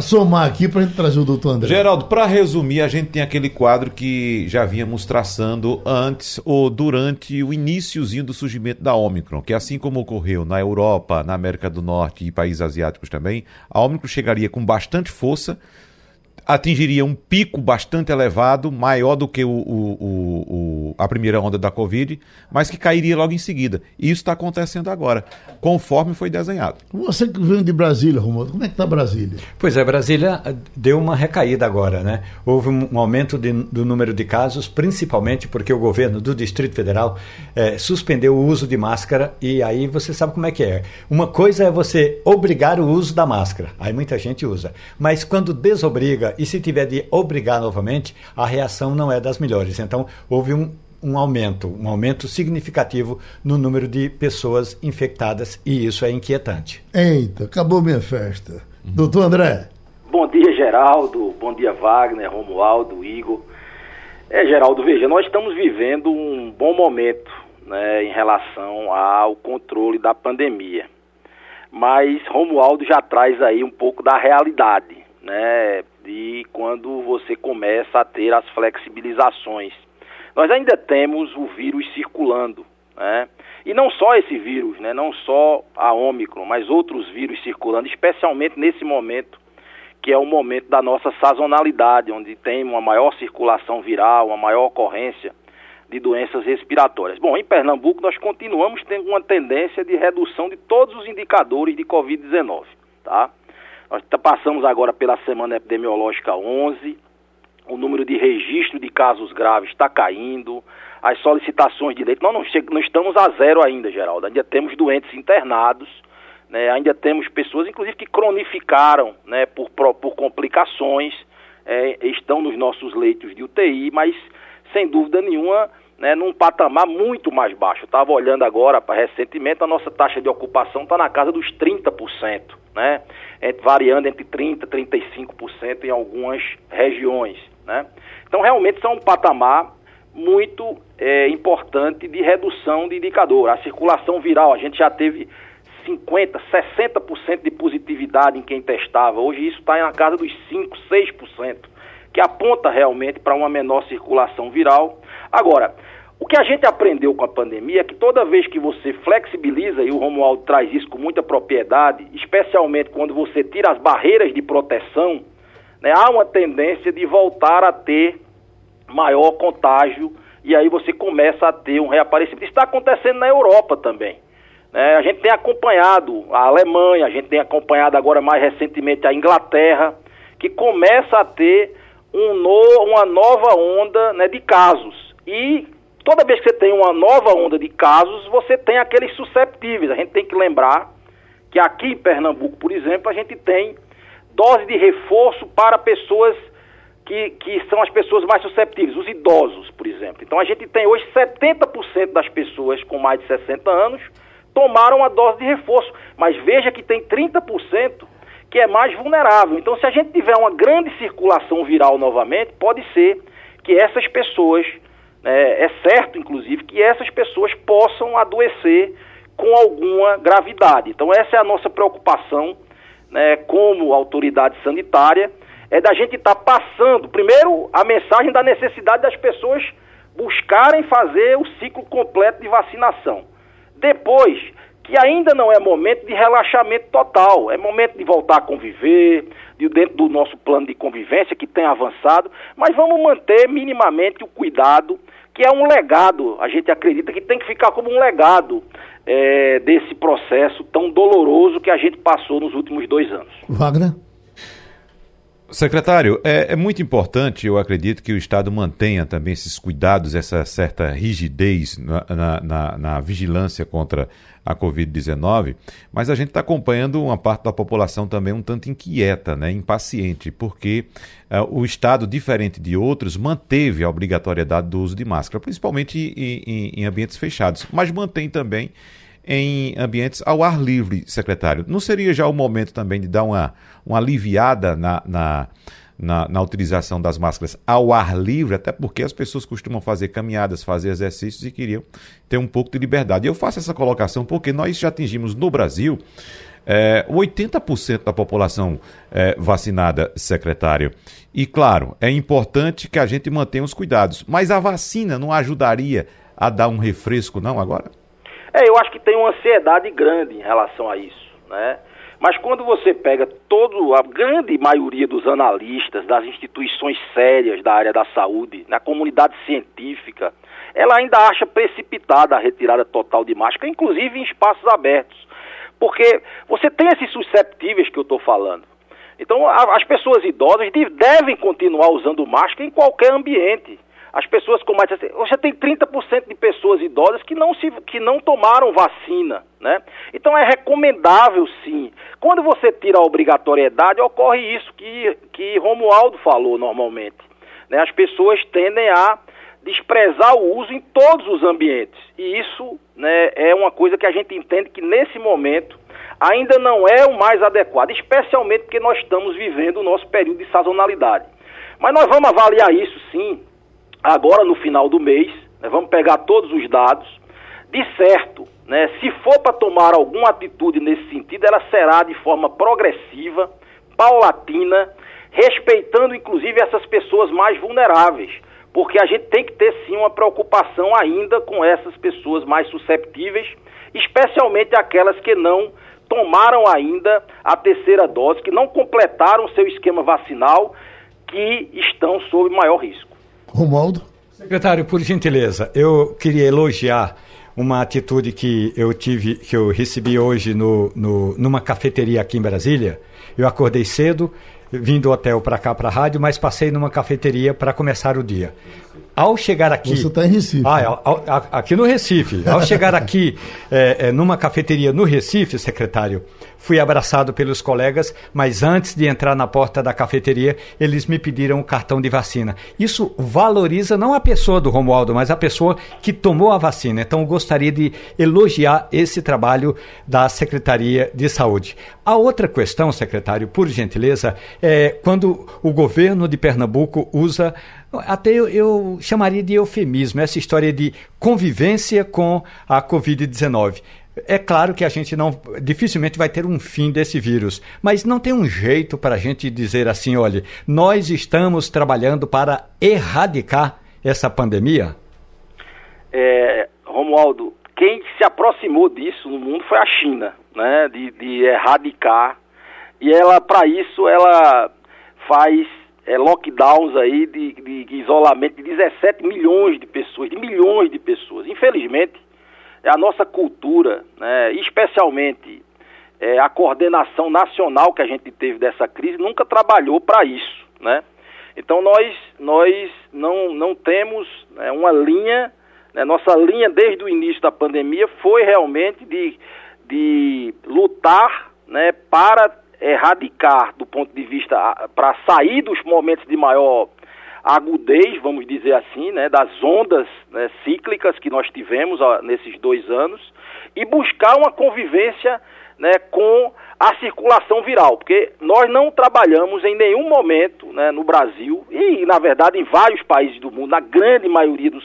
B: somar aqui para a gente trazer o doutor André?
D: Geraldo, para resumir, a gente tem aquele quadro que já vínhamos traçando antes ou durante o iníciozinho do surgimento da Omicron, que assim como ocorreu na Europa, na América do Norte e países asiáticos também, a Omicron chegaria com bastante força atingiria um pico bastante elevado, maior do que o, o, o, a primeira onda da Covid, mas que cairia logo em seguida. E isso está acontecendo agora, conforme foi desenhado.
B: Você que vem de Brasília, Romualdo, como é que está Brasília?
C: Pois é, Brasília eh, deu uma recaída agora, né? Houve um aumento de, do número de casos, principalmente porque o governo do Distrito Federal eh, suspendeu o uso de máscara e aí você sabe como é que é. Uma coisa é você obrigar o uso da máscara, aí muita gente usa, mas quando desobriga e se tiver de obrigar novamente, a reação não é das melhores. Então, houve um, um aumento, um aumento significativo no número de pessoas infectadas e isso é inquietante.
B: Eita, acabou minha festa. Uhum. Doutor André.
G: Bom dia, Geraldo. Bom dia, Wagner, Romualdo, Igor. É, Geraldo, veja, nós estamos vivendo um bom momento né, em relação ao controle da pandemia. Mas Romualdo já traz aí um pouco da realidade né, de quando você começa a ter as flexibilizações. Nós ainda temos o vírus circulando, né? E não só esse vírus, né? Não só a Ômicron, mas outros vírus circulando, especialmente nesse momento que é o momento da nossa sazonalidade, onde tem uma maior circulação viral, uma maior ocorrência de doenças respiratórias. Bom, em Pernambuco nós continuamos tendo uma tendência de redução de todos os indicadores de Covid-19, tá? Nós tá, passamos agora pela semana epidemiológica 11, o número de registro de casos graves está caindo, as solicitações de leito, nós não, não estamos a zero ainda, Geraldo, ainda temos doentes internados, né, ainda temos pessoas, inclusive, que cronificaram né, por, por complicações, é, estão nos nossos leitos de UTI, mas, sem dúvida nenhuma, né, num patamar muito mais baixo. Estava olhando agora, recentemente, a nossa taxa de ocupação está na casa dos 30%, né, variando entre 30% e 35% em algumas regiões. Né. Então, realmente, são um patamar muito é, importante de redução de indicador. A circulação viral, a gente já teve 50%, 60% de positividade em quem testava. Hoje isso está na casa dos 5%, 6%, que aponta realmente para uma menor circulação viral. Agora, o que a gente aprendeu com a pandemia é que toda vez que você flexibiliza, e o Romualdo traz isso com muita propriedade, especialmente quando você tira as barreiras de proteção, né, há uma tendência de voltar a ter maior contágio e aí você começa a ter um reaparecimento. Isso está acontecendo na Europa também. Né? A gente tem acompanhado a Alemanha, a gente tem acompanhado agora mais recentemente a Inglaterra, que começa a ter um no, uma nova onda né, de casos. E toda vez que você tem uma nova onda de casos, você tem aqueles susceptíveis. A gente tem que lembrar que aqui em Pernambuco, por exemplo, a gente tem dose de reforço para pessoas que, que são as pessoas mais susceptíveis, os idosos, por exemplo. Então a gente tem hoje 70% das pessoas com mais de 60 anos tomaram a dose de reforço, mas veja que tem 30% que é mais vulnerável. Então se a gente tiver uma grande circulação viral novamente, pode ser que essas pessoas, né, é certo inclusive, que essas pessoas possam adoecer com alguma gravidade. Então essa é a nossa preocupação né, como autoridade sanitária é da gente estar tá passando, primeiro, a mensagem da necessidade das pessoas buscarem fazer o ciclo completo de vacinação. Depois, que ainda não é momento de relaxamento total, é momento de voltar a conviver, de dentro do nosso plano de convivência que tem avançado, mas vamos manter minimamente o cuidado, que é um legado, a gente acredita que tem que ficar como um legado é, desse processo tão doloroso que a gente passou nos últimos dois anos.
B: Wagner?
D: Secretário, é, é, muito importante, eu acredito, que o Estado mantenha também esses cuidados, essa certa rigidez na, na, na, na vigilância contra a Covid-19, mas a gente está acompanhando uma parte da população também um tanto inquieta, né, impaciente, porque uh, o Estado, diferente de outros, manteve a obrigatoriedade do uso de máscara, principalmente em, em, em ambientes fechados, mas mantém também em ambientes ao ar livre, secretário. Não seria já o momento também de dar uma, uma aliviada na, na, na, na, utilização das máscaras ao ar livre, até porque as pessoas costumam fazer caminhadas, fazer exercícios e queriam ter um pouco de liberdade. Eu faço essa colocação porque nós já atingimos no Brasil é, 80% da população é, vacinada, secretário. E claro, é importante que a gente mantenha os cuidados, mas a vacina não ajudaria a dar um refresco, não, agora?
G: É, eu acho que tem uma ansiedade grande em relação a isso, né? Mas quando você pega todo, a grande maioria dos analistas, das instituições sérias da área da saúde, na comunidade científica, ela ainda acha precipitada a retirada total de máscara, inclusive em espaços abertos. Porque você tem esses susceptíveis que eu estou falando. Então, as pessoas idosas devem continuar usando máscara em qualquer ambiente as pessoas com mais você tem 30% de pessoas idosas que não se que não tomaram vacina, né? Então é recomendável sim. Quando você tira a obrigatoriedade, ocorre isso que que Romualdo falou normalmente, né? As pessoas tendem a desprezar o uso em todos os ambientes. E isso, né, é uma coisa que a gente entende que nesse momento ainda não é o mais adequado, especialmente porque nós estamos vivendo o nosso período de sazonalidade. Mas nós vamos avaliar isso sim agora no final do mês, né, vamos pegar todos os dados, de certo, né, se for para tomar alguma atitude nesse sentido, ela será de forma progressiva, paulatina, respeitando inclusive essas pessoas mais vulneráveis, porque a gente tem que ter sim uma preocupação ainda com essas pessoas mais susceptíveis, especialmente aquelas que não tomaram ainda a terceira dose, que não completaram seu esquema vacinal, que estão sob maior risco.
B: Romualdo?
C: Secretário, por gentileza, eu queria elogiar uma atitude que eu tive, que eu recebi hoje no, no, numa cafeteria aqui em Brasília. Eu acordei cedo, vim do hotel para cá para a rádio, mas passei numa cafeteria para começar o dia. Ao chegar aqui.
B: Você está em Recife.
C: Ah, ao, ao, aqui no Recife. Ao chegar aqui é, é, numa cafeteria no Recife, secretário, fui abraçado pelos colegas, mas antes de entrar na porta da cafeteria, eles me pediram o cartão de vacina. Isso valoriza não a pessoa do Romualdo, mas a pessoa que tomou a vacina. Então, gostaria de elogiar esse trabalho da Secretaria de Saúde. A outra questão, secretário, por gentileza, é quando o governo de Pernambuco usa até eu, eu chamaria de eufemismo, essa história de convivência com a Covid-19. É claro que a gente não dificilmente vai ter um fim desse vírus, mas não tem um jeito para a gente dizer assim, olha, nós estamos trabalhando para erradicar essa pandemia?
G: É, Romualdo, quem se aproximou disso no mundo foi a China, né, de, de erradicar, e ela, para isso, ela faz é, lockdowns aí de, de, isolamento de 17 milhões de pessoas, de milhões de pessoas. Infelizmente, é a nossa cultura, né, especialmente é, a coordenação nacional que a gente teve dessa crise, nunca trabalhou para isso, né? Então nós, nós não, não temos né, uma linha, né, nossa linha desde o início da pandemia foi realmente de, de lutar né, para erradicar do ponto de vista, para sair dos momentos de maior agudez, vamos dizer assim, né, das ondas né, cíclicas que nós tivemos ó, nesses dois anos e buscar uma convivência né, com a circulação viral, porque nós não trabalhamos em nenhum momento né, no Brasil e, na verdade, em vários países do mundo, na grande maioria dos,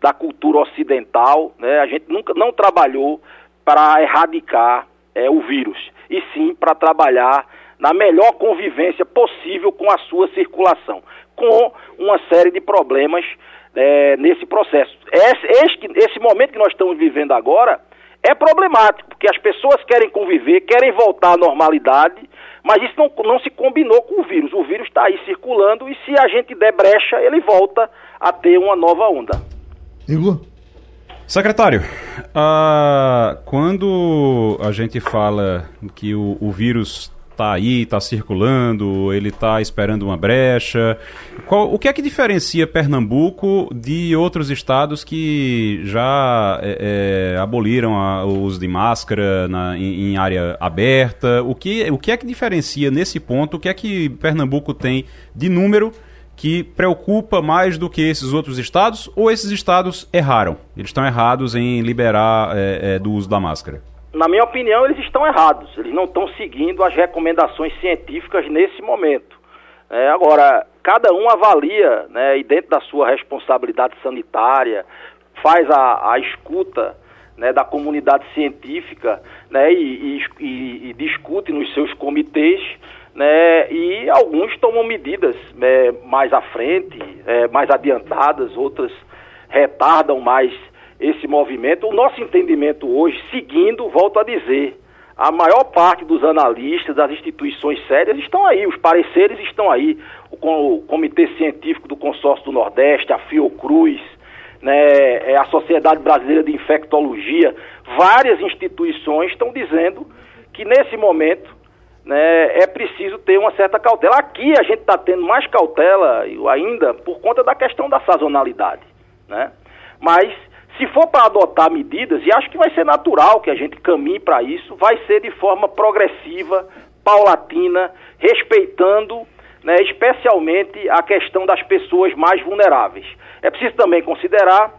G: da cultura ocidental, né, a gente nunca não trabalhou para erradicar é, o vírus, e sim para trabalhar na melhor convivência possível com a sua circulação com uma série de problemas é, nesse processo. Esse, esse momento que nós estamos vivendo agora é problemático, porque as pessoas querem conviver, querem voltar à normalidade, mas isso não, não se combinou com o vírus. O vírus está aí circulando e se a gente der brecha, ele volta a ter uma nova onda.
B: Igor?
E: Secretário, uh, quando a gente fala que o, o vírus está aí, está circulando, ele está esperando uma brecha. Qual, o que é que diferencia Pernambuco de outros estados que já é, é, aboliram a, o uso de máscara na, em, em, área aberta? O que, o que é que diferencia nesse ponto? O que é que Pernambuco tem de número que preocupa mais do que esses outros estados? Ou esses estados erraram? Eles estão errados em liberar é, é do uso da máscara?
G: na minha opinião, eles estão errados. Eles não estão seguindo as recomendações científicas nesse momento. É, agora, cada um avalia, né, e dentro da sua responsabilidade sanitária, faz a, a escuta né, da comunidade científica né, e, e, e, e, discute nos seus comitês, né, e alguns tomam medidas né, mais à frente, é, mais adiantadas, outras retardam mais esse movimento. O nosso entendimento hoje, seguindo, volto a dizer, a maior parte dos analistas, das instituições sérias estão aí, os pareceres estão aí. O, Comitê Científico do Consórcio do Nordeste, a Fiocruz, né, é a Sociedade Brasileira de Infectologia, várias instituições estão dizendo que nesse momento né, é preciso ter uma certa cautela. Aqui a gente está tendo mais cautela ainda por conta da questão da sazonalidade. Né? Mas se for para adotar medidas, e acho que vai ser natural que a gente caminhe para isso, vai ser de forma progressiva, paulatina, respeitando né, especialmente a questão das pessoas mais vulneráveis. É preciso também considerar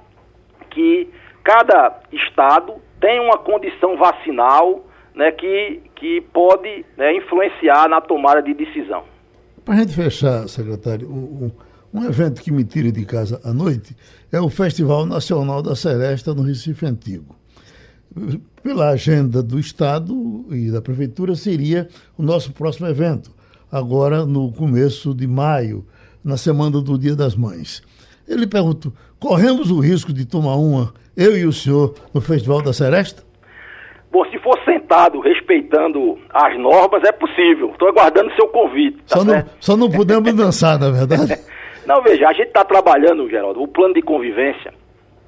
G: que cada estado tem uma condição vacinal né, que, que pode né, influenciar na tomada de decisão.
B: Para a gente fechar, secretário, um, um evento que me tira de casa à noite é o Festival Nacional da Seresta no Recife Antigo. Pela agenda do Estado e da Prefeitura, seria o nosso próximo evento, agora no começo de maio, na semana do Dia das Mães. Ele perguntou: corremos o risco de tomar uma, eu e o senhor, no Festival da Seresta?
G: Bom, se for sentado respeitando as normas, é possível. Estou aguardando seu convite.
B: Tá só, não, só não podemos dançar, na é verdade.
G: Não, veja, a gente está trabalhando, Geraldo, o plano de convivência,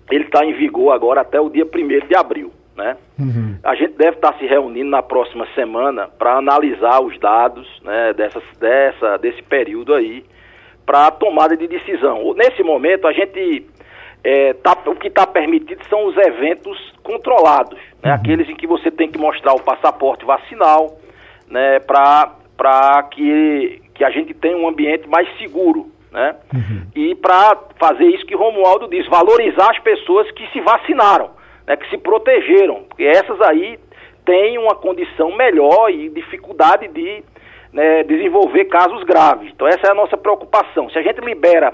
G: ele está em vigor agora até o dia 1 de abril, né? Uhum. A gente deve estar tá se reunindo na próxima semana para analisar os dados né, dessa, dessa, desse período aí, para a tomada de decisão. Nesse momento, a gente é, tá, o que está permitido são os eventos controlados, né? uhum. aqueles em que você tem que mostrar o passaporte vacinal, né, para que, que a gente tenha um ambiente mais seguro né? Uhum. E para fazer isso que Romualdo diz, valorizar as pessoas que se vacinaram, né? que se protegeram, porque essas aí têm uma condição melhor e dificuldade de né, desenvolver casos graves. Então essa é a nossa preocupação. Se a gente libera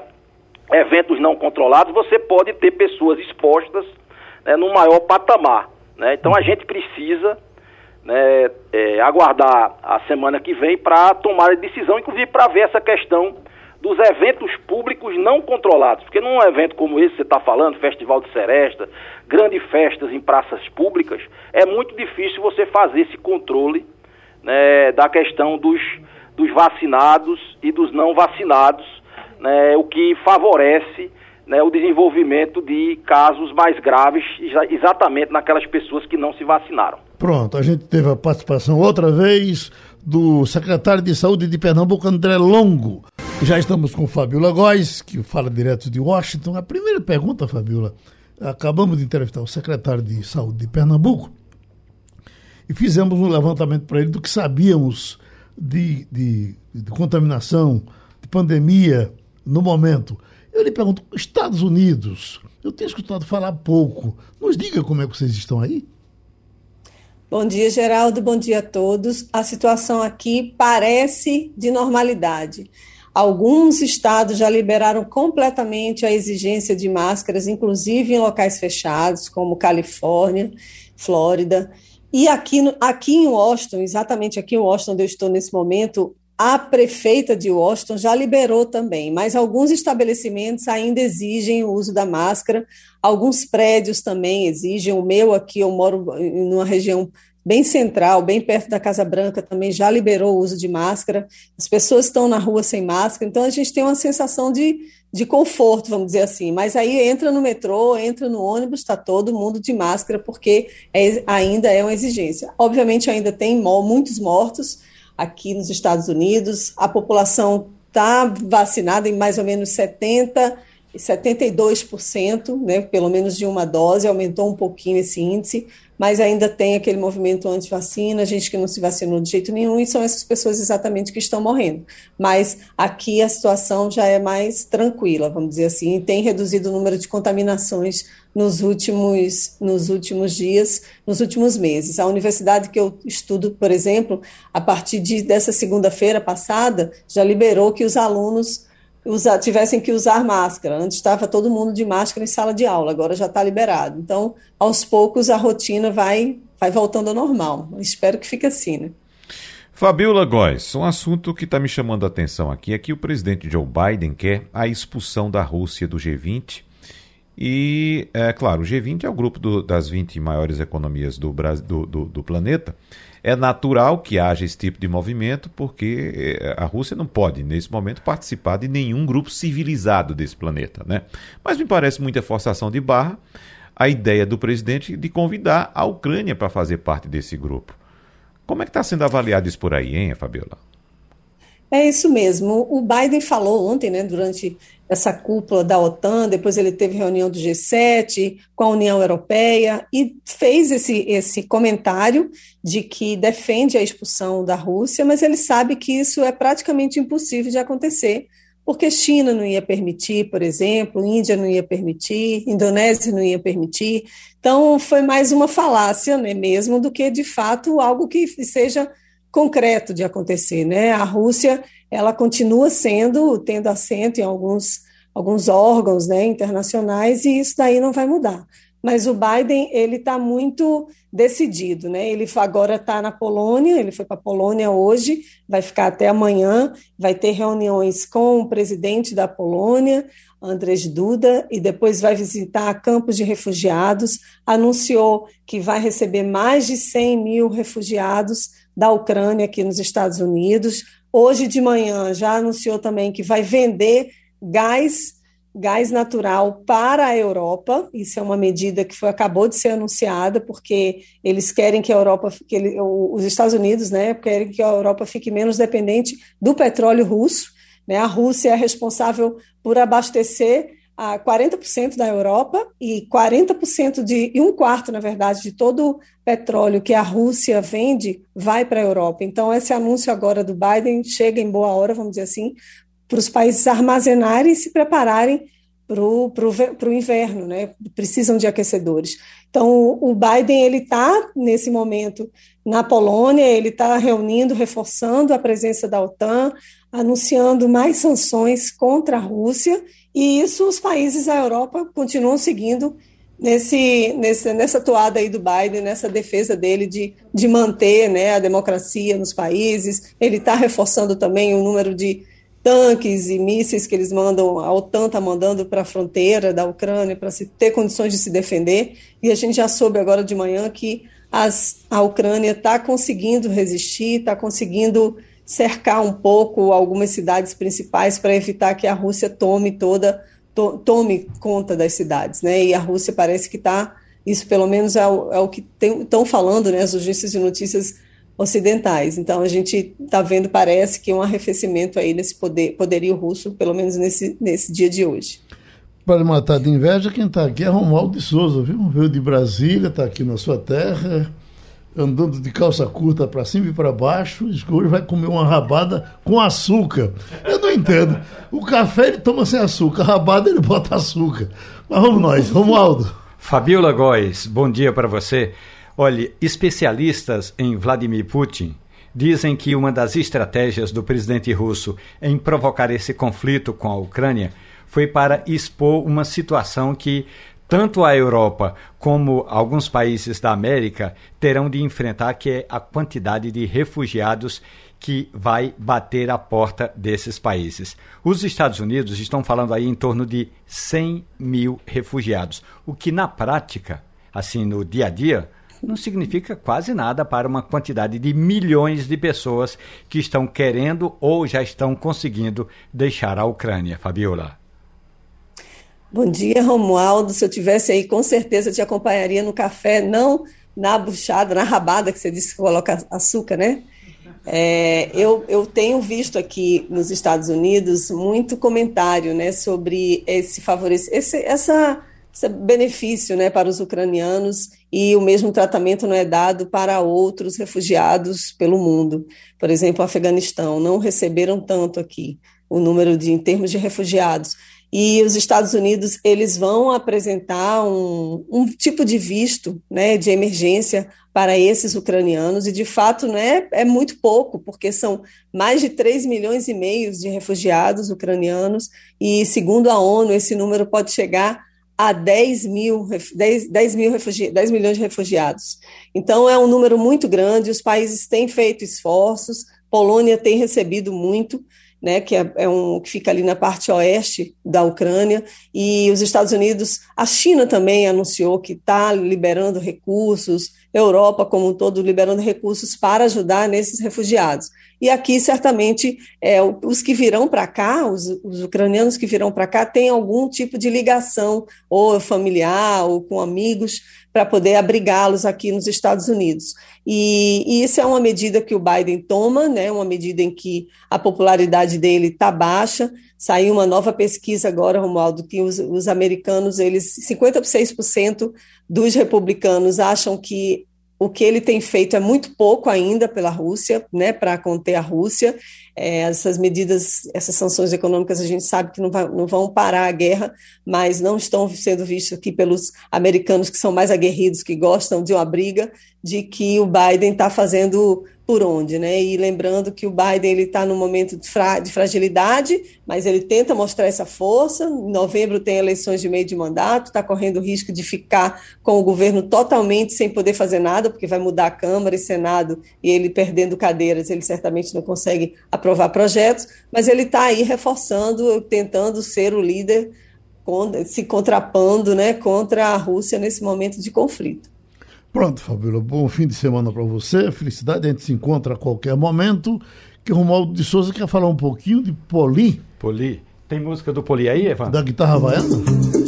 G: eventos não controlados, você pode ter pessoas expostas né, no maior patamar. Né? Então a gente precisa né, é, aguardar a semana que vem para tomar a decisão, inclusive para ver essa questão dos eventos públicos não controlados. Porque num evento como esse você está falando, Festival de Seresta, grandes festas em praças públicas, é muito difícil você fazer esse controle né, da questão dos, dos vacinados e dos não vacinados, né, o que favorece né, o desenvolvimento de casos mais graves, exatamente naquelas pessoas que não se vacinaram.
B: Pronto, a gente teve a participação outra vez do secretário de Saúde de Pernambuco, André Longo. Já estamos com Fabiola Góes, que fala direto de Washington. A primeira pergunta, Fabiola, acabamos de entrevistar o secretário de Saúde de Pernambuco e fizemos um levantamento para ele do que sabíamos de, de, de contaminação, de pandemia no momento. Eu lhe pergunto, Estados Unidos, eu tenho escutado falar pouco. Nos diga como é que vocês estão aí.
H: Bom dia, Geraldo. Bom dia a todos. A situação aqui parece de normalidade. Alguns estados já liberaram completamente a exigência de máscaras, inclusive em locais fechados, como Califórnia, Flórida. E aqui, aqui em Washington, exatamente aqui em Washington, onde eu estou nesse momento, a prefeita de Washington já liberou também, mas alguns estabelecimentos ainda exigem o uso da máscara, alguns prédios também exigem. O meu aqui, eu moro numa região bem central, bem perto da Casa Branca, também já liberou o uso de máscara. As pessoas estão na rua sem máscara, então a gente tem uma sensação de, de conforto, vamos dizer assim. Mas aí entra no metrô, entra no ônibus, está todo mundo de máscara, porque é, ainda é uma exigência. Obviamente, ainda tem muitos mortos aqui nos Estados Unidos. A população está vacinada em mais ou menos 70%, 72%, né, pelo menos de uma dose, aumentou um pouquinho esse índice, mas ainda tem aquele movimento anti-vacina, gente que não se vacinou de jeito nenhum, e são essas pessoas exatamente que estão morrendo. Mas aqui a situação já é mais tranquila, vamos dizer assim, e tem reduzido o número de contaminações nos últimos, nos últimos dias, nos últimos meses. A universidade que eu estudo, por exemplo, a partir de, dessa segunda-feira passada, já liberou que os alunos usar, tivessem que usar máscara. Antes estava todo mundo de máscara em sala de aula, agora já está liberado. Então, aos poucos, a rotina vai, vai voltando ao normal. Espero que fique assim, né?
D: Fabiola Góes, um assunto que está me chamando a atenção aqui é que o presidente Joe Biden quer a expulsão da Rússia do G20. E, é claro, o G20 é o grupo do, das 20 maiores economias do, do, do, do planeta. É natural que haja esse tipo de movimento, porque eh, a Rússia não pode, nesse momento, participar de nenhum grupo civilizado desse planeta. Né? Mas me parece muita forçação de barra a ideia do presidente de convidar a Ucrânia para fazer parte desse grupo. Como é que está sendo avaliado isso por aí, hein, Fabiola?
H: É isso mesmo. O Biden falou ontem, né, durante essa cúpula da OTAN, depois ele teve reunião do G7 com a União Europeia e fez esse, esse comentário de que defende a expulsão da Rússia, mas ele sabe que isso é praticamente impossível de acontecer, porque China não ia permitir, por exemplo, Índia não ia permitir, Indonésia não ia permitir. Então, foi mais uma falácia né, mesmo do que, de fato, algo que seja concreto de acontecer, né? A Rússia, ela continua sendo, tendo assento em alguns, alguns órgãos, né, internacionais, e isso daí não vai mudar. Mas o Biden, ele está muito decidido, né? Ele agora está na Polônia, ele foi para a Polônia hoje, vai ficar até amanhã, vai ter reuniões com o presidente da Polônia, Andrzej Duda, e depois vai visitar campos de refugiados, anunciou que vai receber mais de 100 mil refugiados da Ucrânia aqui nos Estados Unidos. Hoje de manhã já anunciou também que vai vender gás gás natural para a Europa. Isso é uma medida que foi, acabou de ser anunciada, porque eles querem que a Europa, que ele, os Estados Unidos, né, querem que a Europa fique menos dependente do petróleo russo. Né? A Rússia é responsável por abastecer a 40% da Europa e 40% de, e um quarto, na verdade, de todo o petróleo que a Rússia vende vai para a Europa. Então, esse anúncio agora do Biden chega em boa hora, vamos dizer assim, para os países armazenarem e se prepararem para o inverno, né? Precisam de aquecedores. Então, o Biden ele está nesse momento na Polônia, ele está reunindo, reforçando a presença da OTAN. anunciando mais sanções contra a Rússia, e isso os países da Europa continuam seguindo nesse, nesse, nessa toada aí do Biden, nessa defesa dele de, de manter né, a democracia nos países. Ele está reforçando também o número de tanques e mísseis que eles mandam, a OTAN está mandando para a fronteira da Ucrânia para se ter condições de se defender. E a gente já soube agora de manhã que as, a Ucrânia está conseguindo resistir, está conseguindo cercar um pouco algumas cidades principais para evitar que a Rússia tome toda to, tome conta das cidades, né? E a Rússia parece que está isso pelo menos é o, é o que estão falando, né? As agências de notícias ocidentais. Então a gente está vendo, parece que um arrefecimento aí nesse poder, poderio russo, pelo menos nesse, nesse dia de hoje.
B: Para matar de inveja, quem está aqui é Romualdo de Souza, viu? Veio de Brasília, está aqui na sua terra, andando de calça curta para cima e para baixo, hoje vai comer uma rabada com açúcar. Eu não entendo. O café ele toma sem açúcar, a rabada ele bota açúcar. Mas vamos nós, Romualdo.
C: Fabiola Góes, bom dia para você. Olhe, especialistas em Vladimir Putin dizem que uma das estratégias do presidente russo em provocar esse conflito com a Ucrânia foi para expor uma situação que tanto a Europa como alguns países da América terão de enfrentar, que é a quantidade de refugiados que vai bater a porta desses países. Os Estados Unidos estão falando aí em torno de 100 mil refugiados, o que na prática, assim no dia a dia, não significa quase nada para uma quantidade de milhões de pessoas que estão querendo ou já estão conseguindo deixar a Ucrânia. Fabiola.
H: Bom dia, Romualdo. Se eu tivesse aí, com certeza te acompanharia no café, não na buchada, na rabada que você disse que coloca açúcar, né? É, eu, eu tenho visto aqui nos Estados Unidos muito comentário né, sobre esse favorecimento, esse, essa esse benefício né, para os ucranianos e o mesmo tratamento não é dado para outros refugiados pelo mundo. Por exemplo, o Afeganistão não receberam tanto aqui o número de em termos de refugiados. E os Estados Unidos eles vão apresentar um, um tipo de visto né, de emergência para esses ucranianos, e de fato né, é muito pouco, porque são mais de 3 milhões e meio de refugiados ucranianos, e segundo a ONU, esse número pode chegar a 10, mil, 10, 10, mil 10 milhões de refugiados. Então, é um número muito grande, os países têm feito esforços, Polônia tem recebido muito, né, que é, é, um que fica ali na parte oeste da Ucrânia, e os Estados Unidos, a China também anunciou que está liberando recursos, Europa como um todo liberando recursos para ajudar nesses refugiados. E aqui, certamente, é, os que virão para cá, os, os, ucranianos que virão para cá, têm algum tipo de ligação, ou familiar, ou com amigos, para poder abrigá-los aqui nos Estados Unidos. E, e, isso é uma medida que o Biden toma, né, uma medida em que a popularidade dele está baixa. Saiu uma nova pesquisa agora, Romualdo, que os, os americanos, eles 56% dos republicanos acham que o que ele tem feito é muito pouco ainda pela Rússia, né, para conter a Rússia. É, essas medidas, essas sanções econômicas, a gente sabe que não, vai, não, vão parar a guerra, mas não estão sendo vistas aqui pelos americanos que são mais aguerridos, que gostam de uma briga, de que o Biden está fazendo por onde, né? E lembrando que o Biden ele está num momento de, fra de, fragilidade, mas ele tenta mostrar essa força. Em novembro tem eleições de meio de mandato, está correndo o risco de ficar com o governo totalmente sem poder fazer nada, porque vai mudar a Câmara e Senado e ele perdendo cadeiras, ele certamente não consegue aprovar projetos. Mas ele está aí reforçando, tentando ser o líder, se contrapondo, né, contra a Rússia nesse momento de conflito.
B: Pronto, Fabíola, bom fim de semana para você, felicidade, a gente se encontra a qualquer momento. Que o Romualdo de Souza quer falar um pouquinho de Poli.
C: Poli. Tem música do Poli aí, Evan?
B: Da guitarra havaiana?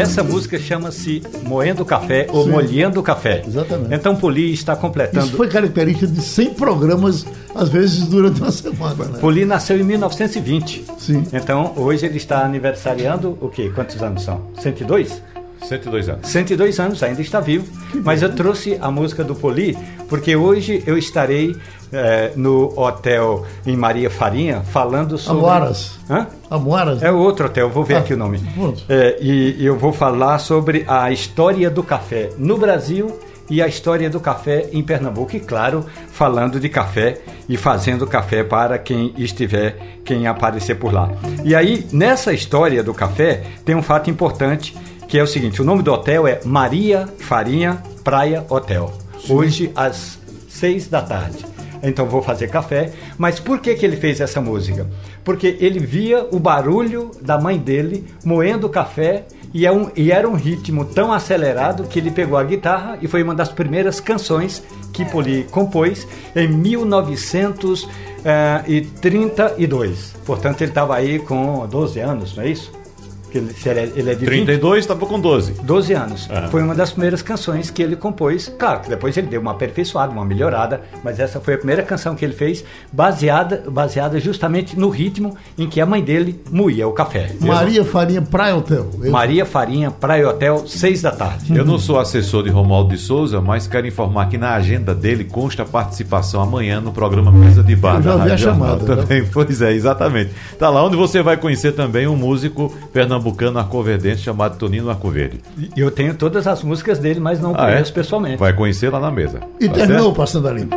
C: Essa música chama-se Moendo Café ou Sim. Molhendo Café.
B: Exatamente.
C: Então Poli está completando.
B: Isso foi característica de 100 programas, às vezes durante uma semana. Né?
C: Poli nasceu em 1920.
B: Sim.
C: Então hoje ele está aniversariando o quê? Quantos anos são? 102?
D: 102 anos.
C: 102 anos, ainda está vivo. Mas eu trouxe a música do Poli, porque hoje eu estarei é, no hotel em Maria Farinha falando sobre.
B: Amoaras.
C: Hã?
B: Amoaras?
C: É outro hotel, vou ver ah, aqui o nome. É, e, e eu vou falar sobre a história do café no Brasil e a história do café em Pernambuco. E claro, falando de café e fazendo café para quem estiver, quem aparecer por lá. E aí, nessa história do café, tem um fato importante que é o seguinte: o nome do hotel é Maria Farinha Praia Hotel. Sim. Hoje, às seis da tarde. Então vou fazer café. Mas por que, que ele fez essa música? Porque ele via o barulho da mãe dele moendo café e, é um, e era um ritmo tão acelerado que ele pegou a guitarra e foi uma das primeiras canções que Poli compôs em 1932. Portanto, ele estava aí com 12 anos, não é isso?
D: Que ele, é, ele é de 32, estava com 12.
C: 12 anos. Uhum. Foi uma das primeiras canções que ele compôs. Claro que depois ele deu uma aperfeiçoada, uma melhorada, mas essa foi a primeira canção que ele fez, baseada, baseada justamente no ritmo em que a mãe dele moía o café.
B: Maria Farinha Praia Hotel.
C: Eu... Maria Farinha Praia Hotel, 6 da tarde.
D: Eu não sou assessor de Romualdo de Souza, mas quero informar que na agenda dele consta a participação amanhã no programa Mesa de Bar. Eu
B: já vi a chamada.
D: Também. Né? Pois é, exatamente. Tá lá onde você vai conhecer também um músico pernambucano pernambucano arcoverdense chamado Tonino Arcoverde.
C: E eu tenho todas as músicas dele, mas não ah, é? conheço é? pessoalmente.
D: Vai conhecer lá na mesa.
B: E tá terminou certo? Passando a Limpo.